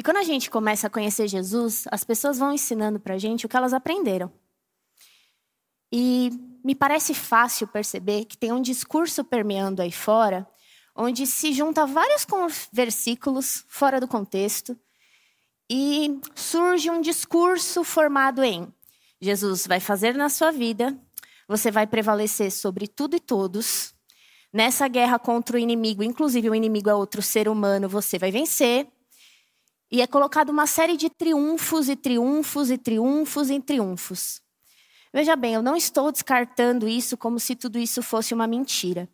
E quando a gente começa a conhecer Jesus, as pessoas vão ensinando para a gente o que elas aprenderam. E me parece fácil perceber que tem um discurso permeando aí fora, onde se junta vários versículos fora do contexto e surge um discurso formado em Jesus vai fazer na sua vida, você vai prevalecer sobre tudo e todos. Nessa guerra contra o inimigo, inclusive o inimigo é outro ser humano, você vai vencer. E é colocado uma série de triunfos e triunfos e triunfos e triunfos. Veja bem, eu não estou descartando isso como se tudo isso fosse uma mentira.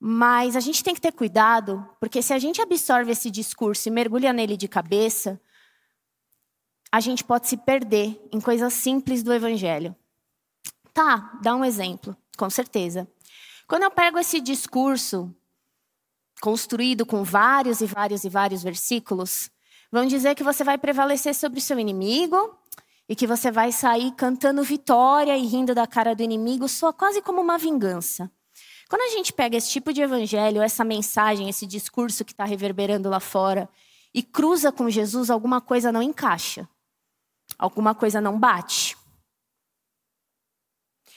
Mas a gente tem que ter cuidado, porque se a gente absorve esse discurso e mergulha nele de cabeça, a gente pode se perder em coisas simples do evangelho. Tá, dá um exemplo, com certeza. Quando eu pego esse discurso construído com vários e vários e vários versículos, vão dizer que você vai prevalecer sobre o seu inimigo e que você vai sair cantando vitória e rindo da cara do inimigo, só quase como uma vingança. Quando a gente pega esse tipo de evangelho, essa mensagem, esse discurso que está reverberando lá fora, e cruza com Jesus, alguma coisa não encaixa, alguma coisa não bate.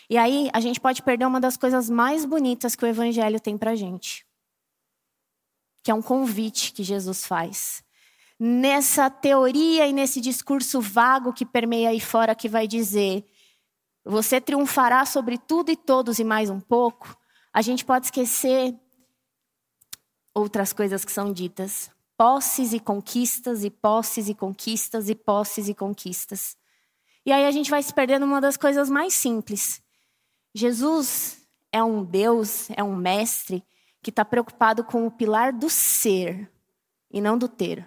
E aí a gente pode perder uma das coisas mais bonitas que o evangelho tem para gente que é um convite que Jesus faz. Nessa teoria e nesse discurso vago que permeia aí fora, que vai dizer: você triunfará sobre tudo e todos e mais um pouco, a gente pode esquecer outras coisas que são ditas. Posses e conquistas, e posses e conquistas, e posses e conquistas. E aí a gente vai se perdendo uma das coisas mais simples. Jesus é um Deus, é um mestre que está preocupado com o pilar do ser e não do ter.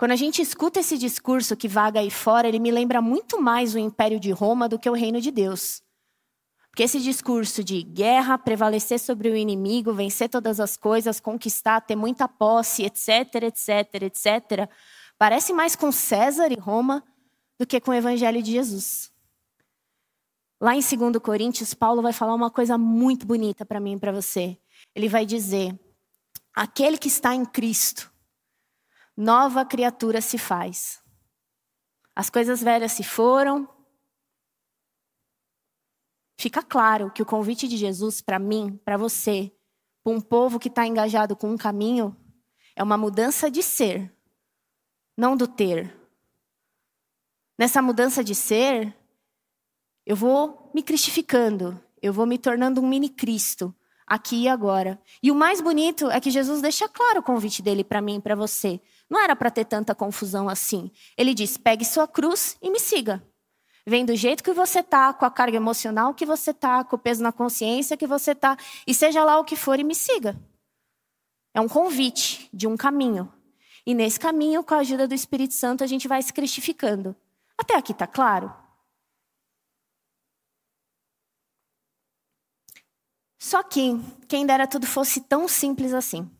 Quando a gente escuta esse discurso que vaga aí fora, ele me lembra muito mais o Império de Roma do que o Reino de Deus. Porque esse discurso de guerra, prevalecer sobre o inimigo, vencer todas as coisas, conquistar, ter muita posse, etc, etc, etc, parece mais com César e Roma do que com o Evangelho de Jesus. Lá em 2 Coríntios, Paulo vai falar uma coisa muito bonita para mim e para você. Ele vai dizer: aquele que está em Cristo, nova criatura se faz. As coisas velhas se foram. Fica claro que o convite de Jesus para mim, para você, para um povo que está engajado com um caminho, é uma mudança de ser, não do ter. Nessa mudança de ser, eu vou me cristificando, eu vou me tornando um mini Cristo, aqui e agora. E o mais bonito é que Jesus deixa claro o convite dele para mim e para você. Não era para ter tanta confusão assim. Ele diz: pegue sua cruz e me siga. Vem do jeito que você tá, com a carga emocional que você tá, com o peso na consciência que você tá, e seja lá o que for e me siga. É um convite de um caminho. E nesse caminho, com a ajuda do Espírito Santo, a gente vai se cristificando. Até aqui tá claro? Só que, quem dera tudo fosse tão simples assim.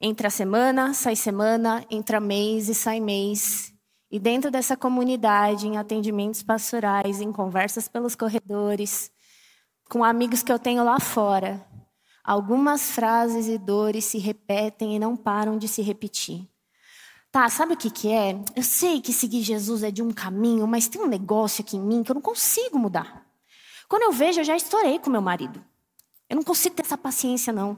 Entra semana, sai semana, entra mês e sai mês. E dentro dessa comunidade, em atendimentos pastorais, em conversas pelos corredores, com amigos que eu tenho lá fora, algumas frases e dores se repetem e não param de se repetir. Tá, sabe o que, que é? Eu sei que seguir Jesus é de um caminho, mas tem um negócio aqui em mim que eu não consigo mudar. Quando eu vejo, eu já estourei com meu marido. Eu não consigo ter essa paciência, não.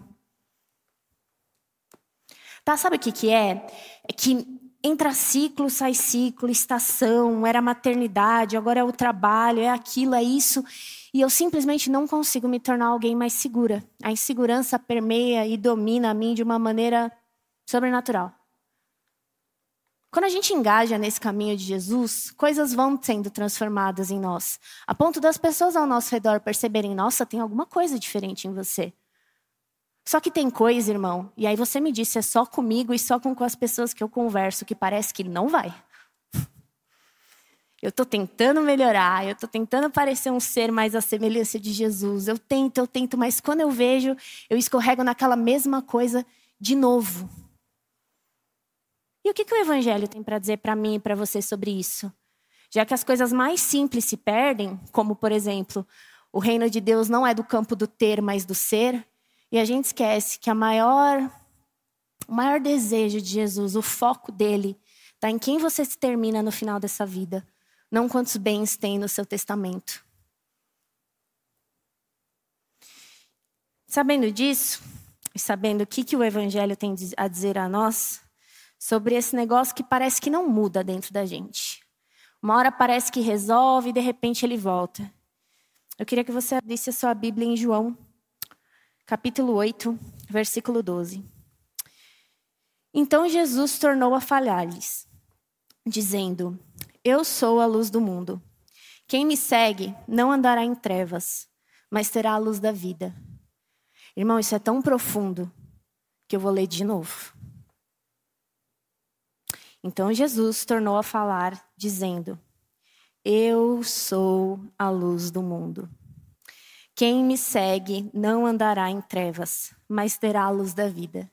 Tá, sabe o que, que é? É que entra ciclo, sai ciclo, estação, era maternidade, agora é o trabalho, é aquilo, é isso. E eu simplesmente não consigo me tornar alguém mais segura. A insegurança permeia e domina a mim de uma maneira sobrenatural. Quando a gente engaja nesse caminho de Jesus, coisas vão sendo transformadas em nós, a ponto das pessoas ao nosso redor perceberem: nossa, tem alguma coisa diferente em você. Só que tem coisa, irmão, e aí você me disse, é só comigo e só com as pessoas que eu converso que parece que não vai. Eu estou tentando melhorar, eu estou tentando parecer um ser mais à semelhança de Jesus. Eu tento, eu tento, mas quando eu vejo, eu escorrego naquela mesma coisa de novo. E o que, que o Evangelho tem para dizer para mim e para você sobre isso? Já que as coisas mais simples se perdem, como, por exemplo, o reino de Deus não é do campo do ter, mas do ser, E a gente esquece que a maior, o maior desejo de Jesus, o foco dele, está em quem você se termina no final dessa vida, não quantos bens tem no seu testamento. Sabendo disso, e sabendo o que, que o Evangelho tem a dizer a nós, sobre esse negócio que parece que não muda dentro da gente. Uma hora parece que resolve e de repente ele volta. Eu queria que você abrisse a sua Bíblia em João, capítulo 8, versículo 12. Então Jesus tornou a falhar-lhes, dizendo: Eu sou a luz do mundo. Quem me segue não andará em trevas, mas terá a luz da vida. Irmão, isso é tão profundo que eu vou ler de novo. Então Jesus tornou a falar, dizendo: Eu sou a luz do mundo. Quem me segue não andará em trevas, mas terá a luz da vida.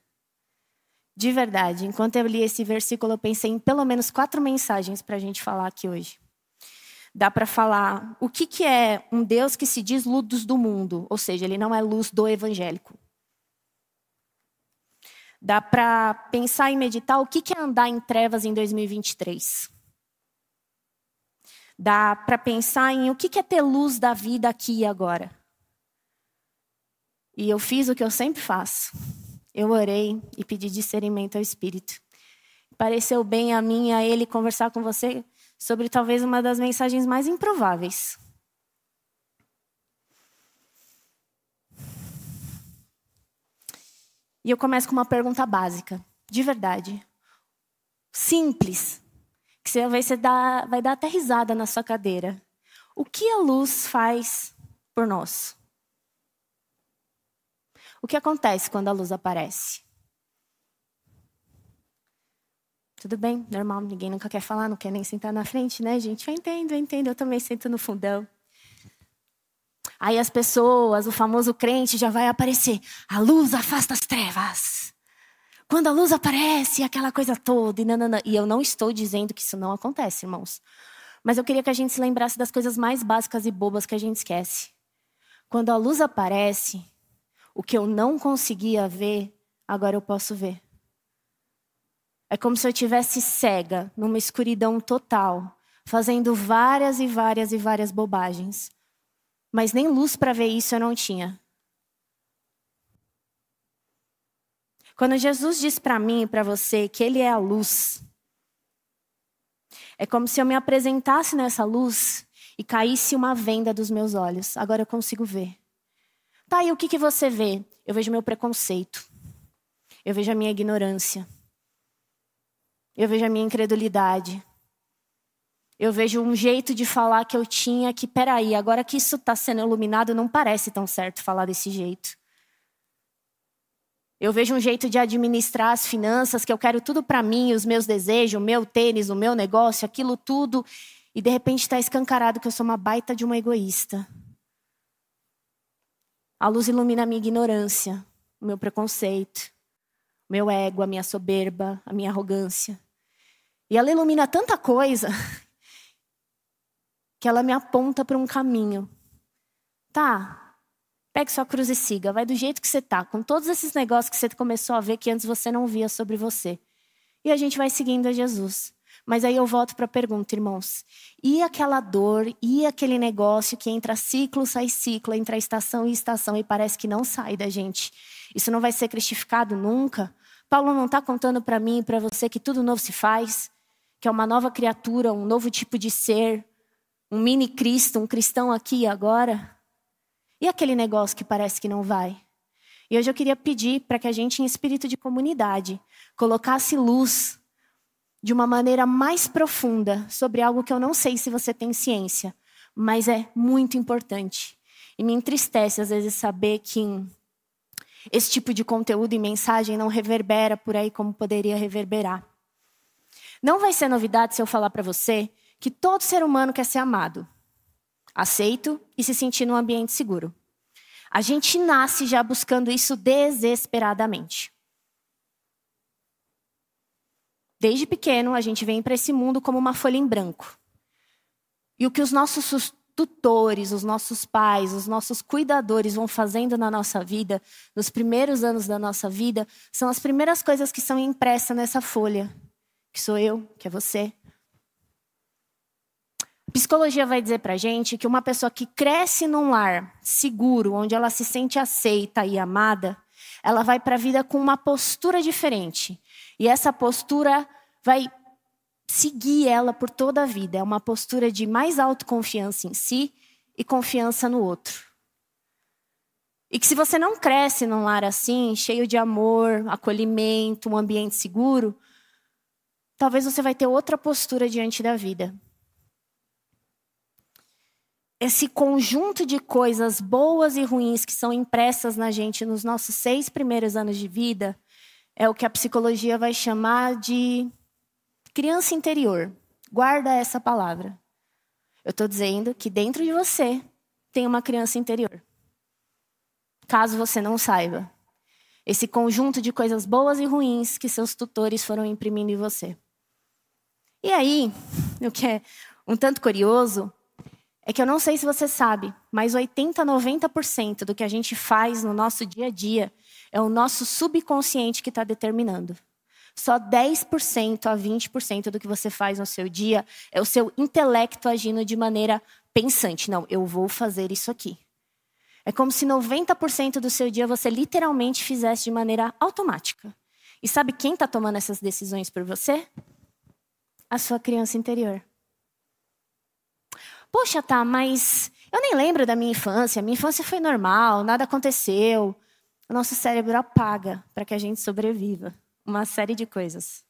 De verdade, enquanto eu li esse versículo, eu pensei em pelo menos quatro mensagens para a gente falar aqui hoje. Dá para falar o que, que é um Deus que se diz luz do mundo, ou seja, ele não é luz do evangélico. Dá para pensar e meditar o que, é andar em trevas em 2023. Dá para pensar em o que é ter luz da vida aqui e agora. E eu fiz o que eu sempre faço. Eu orei e pedi discernimento ao Espírito. Pareceu bem a mim e a ele conversar com você sobre talvez uma das mensagens mais improváveis. E eu começo com uma pergunta básica, de verdade. Simples, que você vai, você dar, vai dar até risada na sua cadeira. O que a luz faz por nós? O que acontece quando a luz aparece? Tudo bem, normal, ninguém nunca quer falar, não quer nem sentar na frente, né, gente? Eu entendo, eu entendo, eu também sento no fundão. Aí as pessoas, o famoso crente já vai aparecer. A luz afasta as trevas. Quando a luz aparece, aquela coisa toda. E, nanana. e eu não estou dizendo que isso não acontece, irmãos. Mas eu queria que a gente se lembrasse das coisas mais básicas e bobas que a gente esquece. Quando a luz aparece, o que eu não conseguia ver, agora eu posso ver. É como se eu tivesse cega, numa escuridão total, fazendo várias e várias e várias bobagens. Mas nem luz para ver isso eu não tinha. Quando Jesus diz para mim e para você que Ele é a luz, é como se eu me apresentasse nessa luz e caísse uma venda dos meus olhos. Agora eu consigo ver. Tá, e o que, que você vê? Eu vejo meu preconceito. Eu vejo a minha ignorância. Eu vejo a minha incredulidade. Eu vejo um jeito de falar que eu tinha que, peraí, agora que isso está sendo iluminado, não parece tão certo falar desse jeito. Eu vejo um jeito de administrar as finanças, que eu quero tudo para mim, os meus desejos, o meu tênis, o meu negócio, aquilo tudo. E de repente está escancarado que eu sou uma baita de uma egoísta. A luz ilumina a minha ignorância, o meu preconceito, o meu ego, a minha soberba, a minha arrogância. E ela ilumina tanta coisa que ela me aponta para um caminho. Tá, pegue sua cruz e siga, vai do jeito que você tá, com todos esses negócios que você começou a ver que antes você não via sobre você. E a gente vai seguindo a Jesus. Mas aí eu volto para a pergunta, irmãos. E aquela dor, e aquele negócio que entra ciclo, sai ciclo, entra estação e estação e parece que não sai da gente? Isso não vai ser cristificado nunca? Paulo não está contando para mim e para você que tudo novo se faz, que é uma nova criatura, um novo tipo de ser, um mini Cristo, um cristão aqui e agora? E aquele negócio que parece que não vai? E hoje eu queria pedir para que a gente, em espírito de comunidade, colocasse luz de uma maneira mais profunda sobre algo que eu não sei se você tem ciência, mas é muito importante. E me entristece às vezes saber que esse tipo de conteúdo e mensagem não reverbera por aí como poderia reverberar. Não vai ser novidade se eu falar para você que todo ser humano quer ser amado, aceito e se sentir num ambiente seguro. A gente nasce já buscando isso desesperadamente. Desde pequeno, a gente vem para esse mundo como uma folha em branco. E o que os nossos tutores, os nossos pais, os nossos cuidadores vão fazendo na nossa vida, nos primeiros anos da nossa vida, são as primeiras coisas que são impressas nessa folha, que sou eu, que é você. Psicologia vai dizer pra gente que uma pessoa que cresce num lar seguro, onde ela se sente aceita e amada, ela vai para a vida com uma postura diferente. E essa postura vai seguir ela por toda a vida. É uma postura de mais autoconfiança em si e confiança no outro. E que se você não cresce num lar assim, cheio de amor, acolhimento, um ambiente seguro, talvez você vai ter outra postura diante da vida. Esse conjunto de coisas boas e ruins que são impressas na gente nos nossos seis primeiros anos de vida é o que a psicologia vai chamar de Criança interior, guarda essa palavra. Eu estou dizendo que dentro de você tem uma criança interior. Caso você não saiba, esse conjunto de coisas boas e ruins que seus tutores foram imprimindo em você. E aí, o que é um tanto curioso é que eu não sei se você sabe, mas 80, 90% do que a gente faz no nosso dia a dia é o nosso subconsciente que está determinando. Só 10% a 20% do que você faz no seu dia é o seu intelecto agindo de maneira pensante. Não, eu vou fazer isso aqui. É como se 90% do seu dia você literalmente fizesse de maneira automática. E sabe quem está tomando essas decisões por você? A sua criança interior. Poxa, tá, mas eu nem lembro da minha infância. Minha infância foi normal, nada aconteceu. O nosso cérebro apaga para que a gente sobreviva uma série de coisas.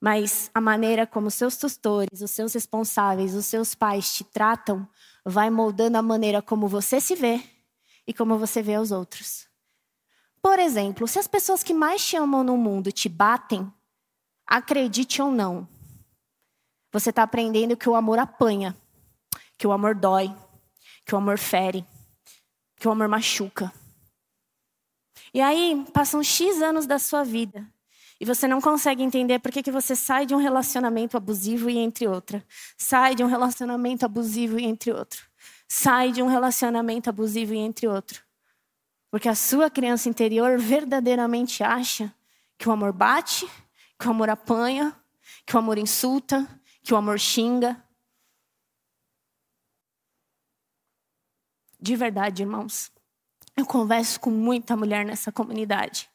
Mas a maneira como seus tutores, os seus responsáveis, os seus pais te tratam, vai moldando a maneira como você se vê e como você vê os outros. Por exemplo, se as pessoas que mais te amam no mundo te batem, acredite ou não, você está aprendendo que o amor apanha, que o amor dói, que o amor fere, que o amor machuca. E aí, passam X anos da sua vida. E você não consegue entender por que, que você sai de um relacionamento abusivo e entre outra. Sai de um relacionamento abusivo e entre outro. Sai de um relacionamento abusivo e entre outro. Porque a sua criança interior verdadeiramente acha que o amor bate, que o amor apanha, que o amor insulta, que o amor xinga. De verdade, irmãos. Eu converso com muita mulher nessa comunidade.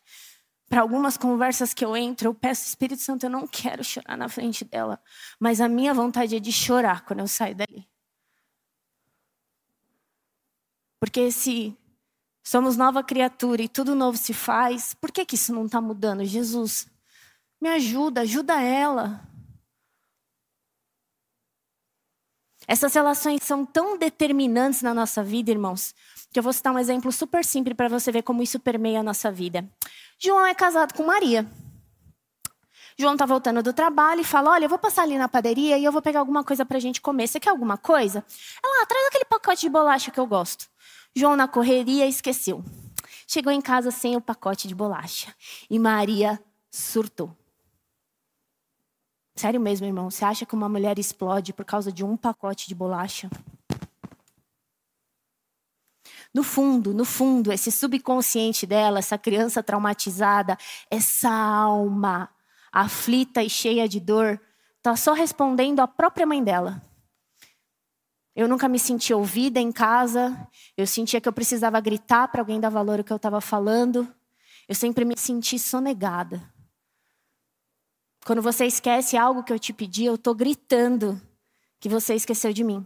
Para algumas conversas que eu entro, eu peço, Espírito Santo, eu não quero chorar na frente dela. Mas a minha vontade é de chorar quando eu saio dali. Porque se somos nova criatura e tudo novo se faz, por que, que isso não está mudando? Jesus, me ajuda, ajuda ela. Essas relações são tão determinantes na nossa vida, irmãos, que eu vou citar um exemplo super simples para você ver como isso permeia a nossa vida. João é casado com Maria. João está voltando do trabalho e fala: Olha, eu vou passar ali na padaria e eu vou pegar alguma coisa para a gente comer. Você quer alguma coisa? Ela, ah, traz aquele pacote de bolacha que eu gosto. João, na correria, esqueceu. Chegou em casa sem o pacote de bolacha. E Maria surtou. Sério mesmo, irmão? Você acha que uma mulher explode por causa de um pacote de bolacha? No fundo, no fundo, esse subconsciente dela, essa criança traumatizada, essa alma aflita e cheia de dor, está só respondendo à própria mãe dela. Eu nunca me senti ouvida em casa, eu sentia que eu precisava gritar para alguém dar valor ao que eu estava falando, eu sempre me senti sonegada. Quando você esquece algo que eu te pedi, eu estou gritando que você esqueceu de mim.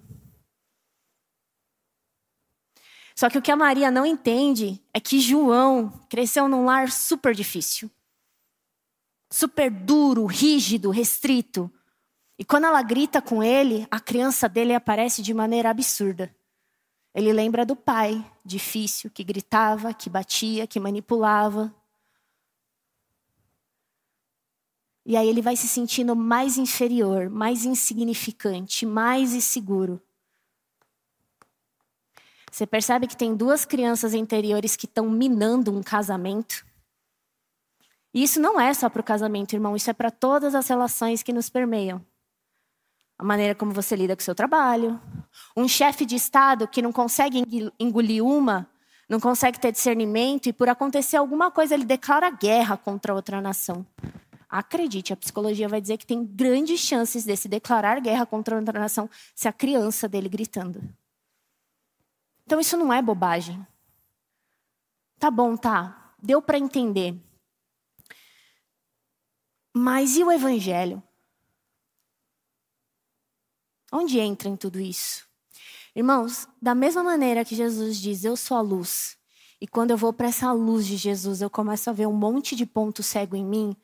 Só que o que a Maria não entende é que João cresceu num lar super difícil. Super duro, rígido, restrito. E quando ela grita com ele, a criança dele aparece de maneira absurda. Ele lembra do pai, difícil, que gritava, que batia, que manipulava. E aí ele vai se sentindo mais inferior, mais insignificante, mais inseguro. Você percebe que tem duas crianças interiores que estão minando um casamento? E isso não é só para o casamento, irmão, isso é para todas as relações que nos permeiam. a maneira como você lida com o seu trabalho. Um chefe de Estado que não consegue engolir uma, não consegue ter discernimento e, por acontecer alguma coisa, ele declara guerra contra outra nação. Acredite, a psicologia vai dizer que tem grandes chances desse declarar guerra contra outra nação se a criança dele gritando. Então isso não é bobagem. Tá bom, tá. Deu para entender. Mas e o evangelho? Onde entra em tudo isso? Irmãos, da mesma maneira que Jesus diz, eu sou a luz, e quando eu vou para essa luz de Jesus, eu começo a ver um monte de ponto cego em mim,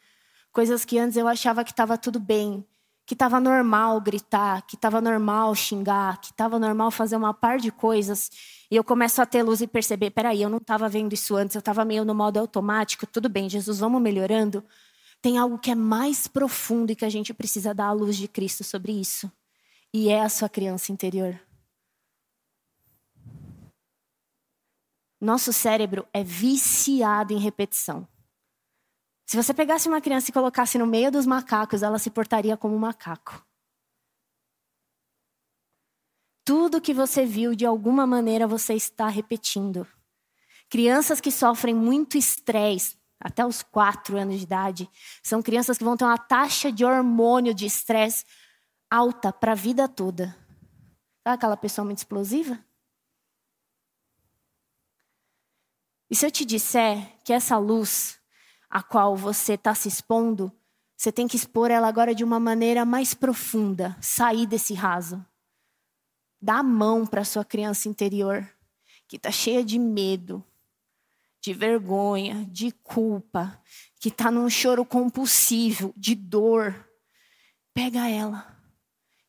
coisas que antes eu achava que estava tudo bem, que estava normal gritar, que estava normal xingar, que estava normal fazer uma par de coisas, e eu começo a ter luz e perceber, peraí, eu não estava vendo isso antes, eu estava meio no modo automático, tudo bem, Jesus, vamos melhorando. Tem algo que é mais profundo e que a gente precisa dar a luz de Cristo sobre isso. E é a sua criança interior. Nosso cérebro é viciado em repetição. Se você pegasse uma criança e colocasse no meio dos macacos, ela se portaria como um macaco. Tudo que você viu, de alguma maneira, você está repetindo. Crianças que sofrem muito estresse, até os quatro anos de idade, são crianças que vão ter uma taxa de hormônio de estresse alta para a vida toda. Sabe aquela pessoa muito explosiva? E se eu te disser que essa luz a qual você está se expondo, você tem que expor ela agora de uma maneira mais profunda, sair desse raso. Dá a mão para sua criança interior, que está cheia de medo, de vergonha, de culpa, que está num choro compulsivo, de dor. Pega ela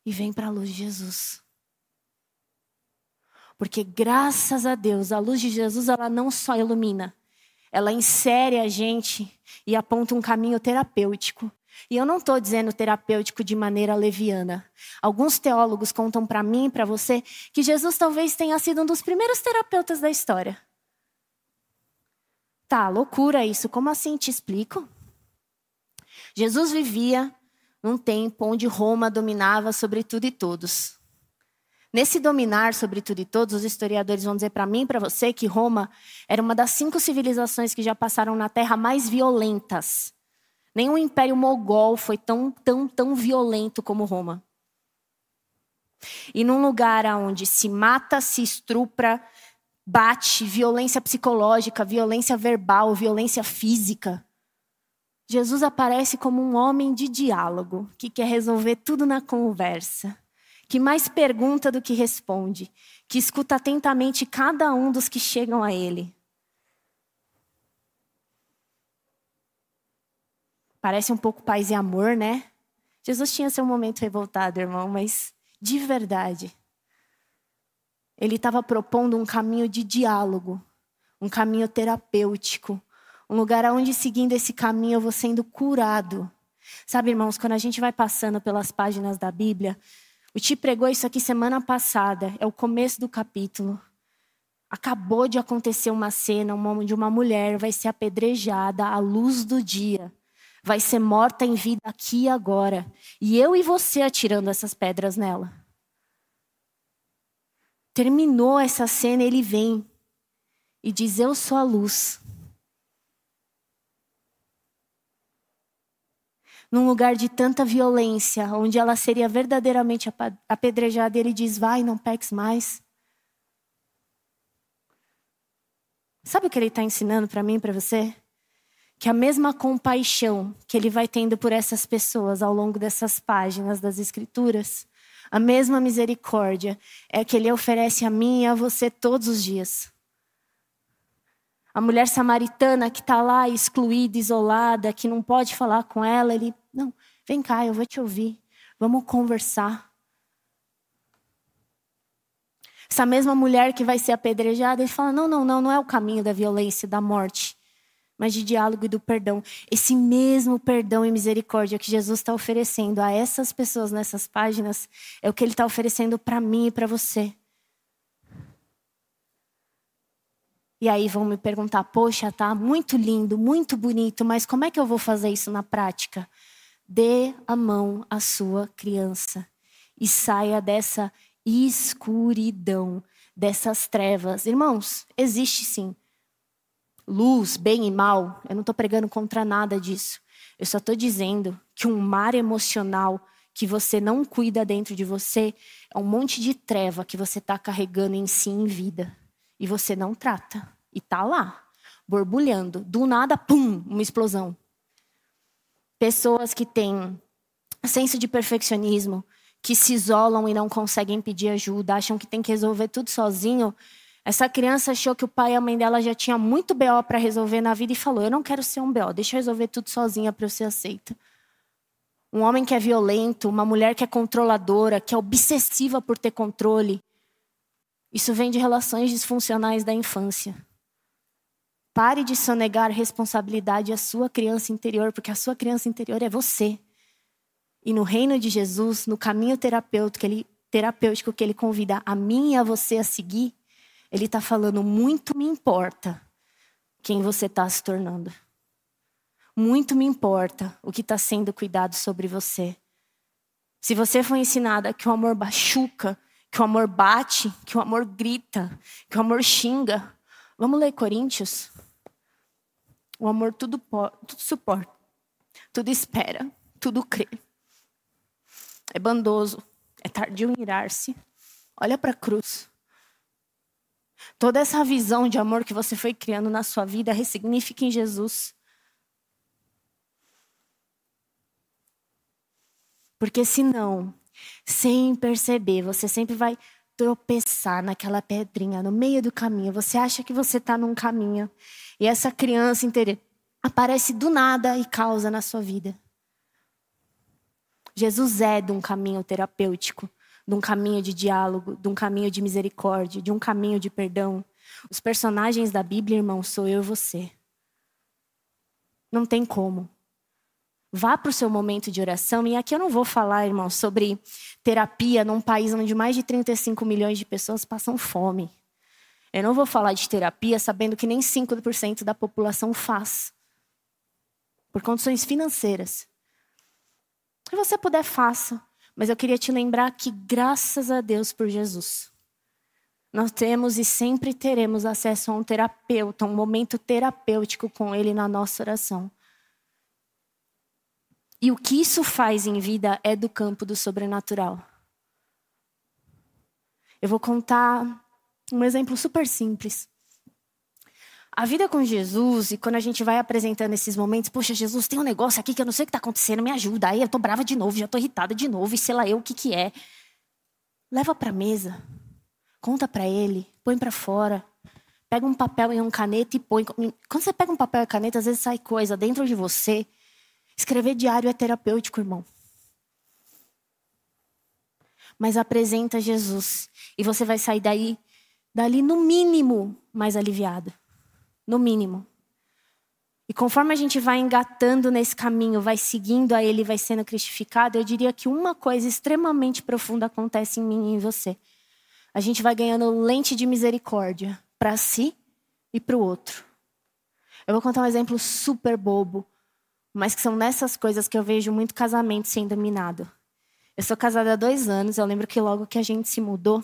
e vem para a luz de Jesus. Porque graças a Deus, a luz de Jesus ela não só ilumina, ela insere a gente e aponta um caminho terapêutico. E eu não estou dizendo terapêutico de maneira leviana. Alguns teólogos contam para mim e para você que Jesus talvez tenha sido um dos primeiros terapeutas da história. Tá, loucura isso. Como assim? Te explico. Jesus vivia num tempo onde Roma dominava sobre tudo e todos. Nesse dominar sobre tudo e todos, os historiadores vão dizer para mim e para você que Roma era uma das cinco civilizações que já passaram na Terra mais violentas. Nenhum império mogol foi tão, tão, tão violento como Roma. E num lugar onde se mata, se estrupra, bate, violência psicológica, violência verbal, violência física, Jesus aparece como um homem de diálogo, que quer resolver tudo na conversa, que mais pergunta do que responde, que escuta atentamente cada um dos que chegam a ele. Parece um pouco paz e amor, né? Jesus tinha seu momento revoltado, irmão, mas de verdade. Ele estava propondo um caminho de diálogo, um caminho terapêutico, um lugar onde, seguindo esse caminho, eu vou sendo curado. Sabe, irmãos, quando a gente vai passando pelas páginas da Bíblia, o Ti pregou isso aqui semana passada, é o começo do capítulo. Acabou de acontecer uma cena onde uma mulher vai ser apedrejada à luz do dia, vai ser morta em vida aqui e agora, e eu e você atirando essas pedras nela. Terminou essa cena, ele vem e diz: Eu sou a luz. Num lugar de tanta violência, onde ela seria verdadeiramente apedrejada, ele diz: Vai, não peques mais. Sabe o que ele está ensinando para mim e para você? Que a mesma compaixão que ele vai tendo por essas pessoas ao longo dessas páginas das Escrituras, a mesma misericórdia é que ele oferece a mim e a você todos os dias. A mulher samaritana que está lá excluída, isolada, que não pode falar com ela, ele, não, vem cá, eu vou te ouvir, vamos conversar. Essa mesma mulher que vai ser apedrejada, ele fala: não, não, não, não é o caminho da violência, da morte, mas de diálogo e do perdão. Esse mesmo perdão e misericórdia que Jesus está oferecendo a essas pessoas nessas páginas é o que ele está oferecendo para mim e para você. E aí vão me perguntar: poxa, tá muito lindo, muito bonito, mas como é que eu vou fazer isso na prática? Dê a mão à sua criança e saia dessa escuridão, dessas trevas. Irmãos, existe sim luz, bem e mal. Eu não estou pregando contra nada disso. Eu só estou dizendo que um mar emocional que você não cuida dentro de você é um monte de treva que você está carregando em si em vida e você não trata e tá lá borbulhando. Do nada, pum, uma explosão. Pessoas que têm senso de perfeccionismo, que se isolam e não conseguem pedir ajuda, acham que tem que resolver tudo sozinho. Essa criança achou que o pai e a mãe dela já tinham muito BO para resolver na vida e falou: Eu não quero ser um BO, deixa eu resolver tudo sozinha para eu ser aceita. Um homem que é violento, uma mulher que é controladora, que é obsessiva por ter controle. Isso vem de relações disfuncionais da infância. Pare de sonegar responsabilidade à sua criança interior, porque a sua criança interior é você. E no reino de Jesus, no caminho terapêutico que ele, terapêutico que ele convida a mim e a você a seguir, ele está falando: muito me importa quem você está se tornando. Muito me importa o que está sendo cuidado sobre você. Se você foi ensinada que o amor machuca, que o amor bate, que o amor grita, que o amor xinga, vamos ler Coríntios? O amor tudo, tudo suporta, tudo espera, tudo crê é bandoso, é tardio em irar-se. Olha para a cruz. Toda essa visão de amor que você foi criando na sua vida ressignifica em Jesus. Porque senão, sem perceber, você sempre vai tropeçar naquela pedrinha no meio do caminho. Você acha que você está num caminho e essa criança inteira aparece do nada e causa na sua vida. Jesus é de um caminho terapêutico, de um caminho de diálogo, de um caminho de misericórdia, de um caminho de perdão. Os personagens da Bíblia, irmão, sou eu e você. Não tem como. Vá para o seu momento de oração. E aqui eu não vou falar, irmão, sobre terapia num país onde mais de 35 milhões de pessoas passam fome. Eu não vou falar de terapia sabendo que nem 5% da população faz. Por condições financeiras. Se você puder, faça. Mas eu queria te lembrar que, graças a Deus por Jesus, nós temos e sempre teremos acesso a um terapeuta, um momento terapêutico com Ele na nossa oração. E o que isso faz em vida é do campo do sobrenatural. Eu vou contar um exemplo super simples. A vida com Jesus, e quando a gente vai apresentando esses momentos, poxa, Jesus, tem um negócio aqui que eu não sei o que está acontecendo, me ajuda. Aí eu tô brava de novo, já tô irritada de novo, e sei lá eu o que que é. Leva para mesa, conta para ele, põe para fora. Pega um papel e uma caneta e põe. Quando você pega um papel e caneta, às vezes sai coisa dentro de você. Escrever diário é terapêutico, irmão. Mas apresenta Jesus. E você vai sair daí, dali no mínimo, mais aliviado no mínimo. E conforme a gente vai engatando nesse caminho, vai seguindo a Ele, vai sendo cristificado, eu diria que uma coisa extremamente profunda acontece em mim e em você. A gente vai ganhando lente de misericórdia para si e para o outro. Eu vou contar um exemplo super bobo, mas que são nessas coisas que eu vejo muito casamento sendo minado. Eu sou casada há dois anos, eu lembro que logo que a gente se mudou,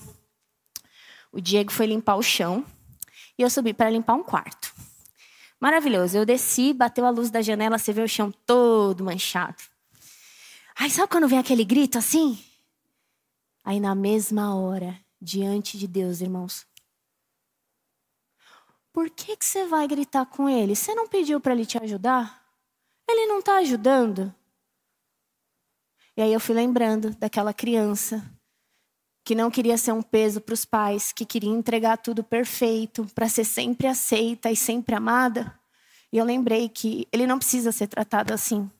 o Diego foi limpar o chão e eu subi para limpar um quarto. Maravilhoso. Eu desci, bateu a luz da janela, você vê o chão todo manchado. Aí sabe quando vem aquele grito assim? Aí na mesma hora, diante de Deus, irmãos. Por que, que você vai gritar com ele? Você não pediu para ele te ajudar? Ele não está ajudando? E aí eu fui lembrando daquela criança que não queria ser um peso para os pais, que queria entregar tudo perfeito, para ser sempre aceita e sempre amada. E eu lembrei que ele não precisa ser tratado assim.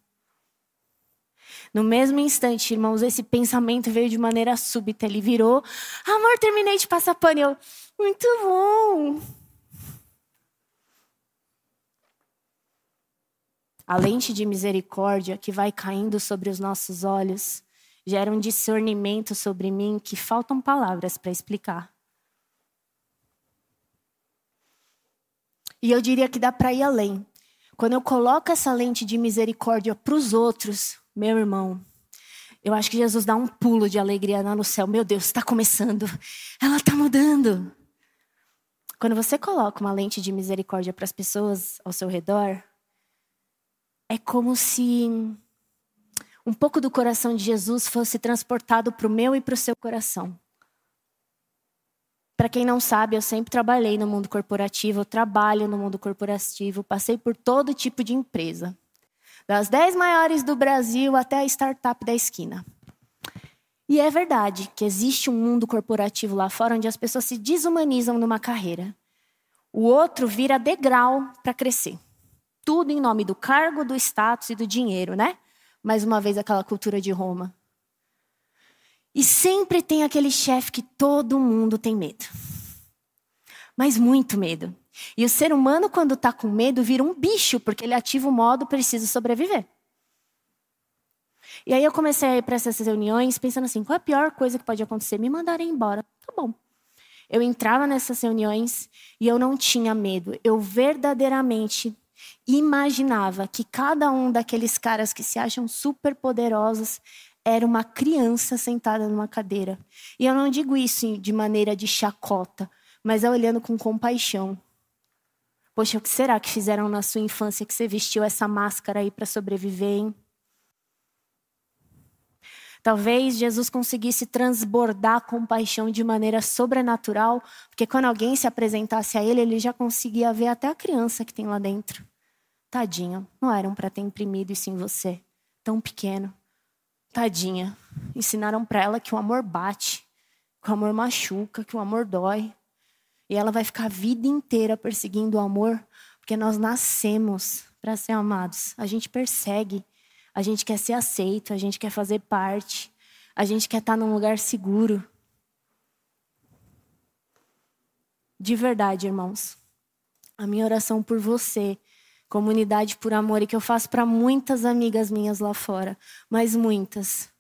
No mesmo instante, irmãos, esse pensamento veio de maneira súbita. Ele virou: Amor, terminei de passar pano. E eu, muito bom. A lente de misericórdia que vai caindo sobre os nossos olhos gera um discernimento sobre mim que faltam palavras para explicar. E eu diria que dá para ir além. Quando eu coloco essa lente de misericórdia para os outros, meu irmão, Eu acho que Jesus dá um pulo de alegria lá no céu. Meu Deus, está começando. Ela está mudando. Quando você coloca uma lente de misericórdia para as pessoas ao seu redor, é como se um pouco do coração de Jesus fosse transportado para o meu e para o seu coração. Para quem não sabe, eu sempre trabalhei no mundo corporativo, eu trabalho no mundo corporativo, passei por todo tipo de empresa. Das dez maiores do Brasil até a startup da esquina. E é verdade que existe um mundo corporativo lá fora onde as pessoas se desumanizam numa carreira. O outro vira degrau para crescer. Tudo em nome do cargo, do status e do dinheiro, né? Mais uma vez aquela cultura de Roma. E sempre tem aquele chefe que todo mundo tem medo. Mas muito medo. E o ser humano, quando está com medo, vira um bicho, porque ele ativa o modo preciso sobreviver. E aí eu comecei a ir para essas reuniões pensando assim: qual é a pior coisa que pode acontecer? Me mandarem embora. Tá bom. Eu entrava nessas reuniões e eu não tinha medo. Eu verdadeiramente imaginava que cada um daqueles caras que se acham super poderosos era uma criança sentada numa cadeira. E eu não digo isso de maneira de chacota, mas é olhando com compaixão. Poxa, o que será que fizeram na sua infância que você vestiu essa máscara aí para sobreviver, hein? Talvez Jesus conseguisse transbordar compaixão de maneira sobrenatural, porque quando alguém se apresentasse a ele, ele já conseguia ver até a criança que tem lá dentro. Tadinho, não eram para ter imprimido isso em você, tão pequeno. Tadinha, ensinaram para ela que o amor bate, que o amor machuca, que o amor dói. E ela vai ficar a vida inteira perseguindo o amor, porque nós nascemos para ser amados. A gente persegue a gente quer ser aceito, a gente quer fazer parte, a gente quer estar num lugar seguro. De verdade, irmãos, a minha oração por você, comunidade por amor, e que eu faço para muitas amigas minhas lá fora, mas muitas,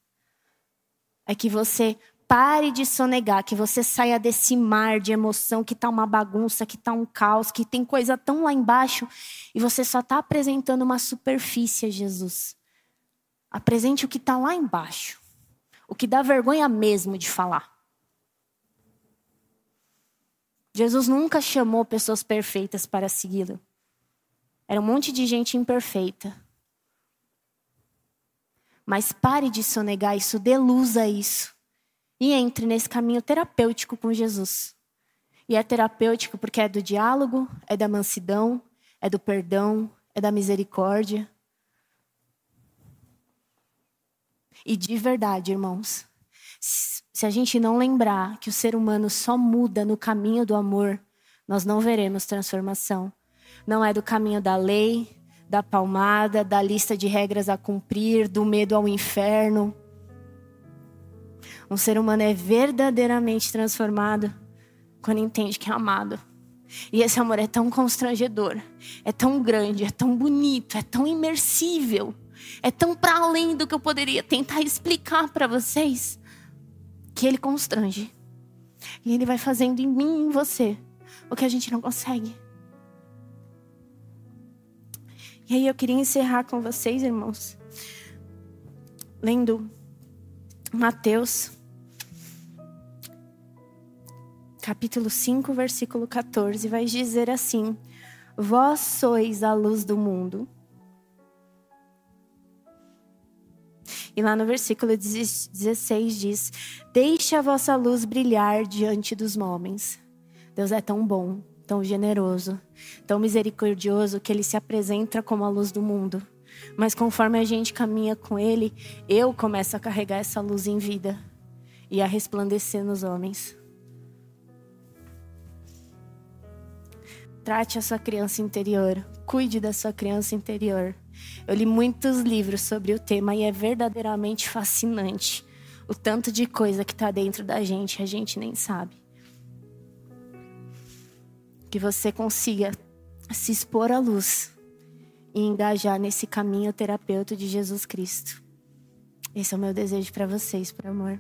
é que você pare de sonegar, que você saia desse mar de emoção que está uma bagunça, que está um caos, que tem coisa tão lá embaixo e você só está apresentando uma superfície a Jesus. Apresente o que está lá embaixo. O que dá vergonha mesmo de falar. Jesus nunca chamou pessoas perfeitas para segui-lo. Era um monte de gente imperfeita. Mas pare de sonegar isso, dê isso. E entre nesse caminho terapêutico com Jesus. E é terapêutico porque é do diálogo, é da mansidão, é do perdão, é da misericórdia. E de verdade, irmãos, se a gente não lembrar que o ser humano só muda no caminho do amor, nós não veremos transformação. Não é do caminho da lei, da palmada, da lista de regras a cumprir, do medo ao inferno. Um ser humano é verdadeiramente transformado quando entende que é amado. E esse amor é tão constrangedor, é tão grande, é tão bonito, é tão imersível é tão para além do que eu poderia tentar explicar para vocês que ele constrange. E ele vai fazendo em mim e em você o que a gente não consegue. E aí eu queria encerrar com vocês, irmãos, lendo Mateus, capítulo 5, versículo 14, vai dizer assim: Vós sois a luz do mundo. E lá no versículo 16 diz: Deixe a vossa luz brilhar diante dos homens. Deus é tão bom, tão generoso, tão misericordioso que ele se apresenta como a luz do mundo. Mas conforme a gente caminha com ele, eu começo a carregar essa luz em vida e a resplandecer nos homens. Trate a sua criança interior, cuide da sua criança interior. Eu li muitos livros sobre o tema e é verdadeiramente fascinante o tanto de coisa que está dentro da gente a gente nem sabe. Que você consiga se expor à luz e engajar nesse caminho terapeuta de Jesus Cristo. Esse é o meu desejo para vocês, por amor.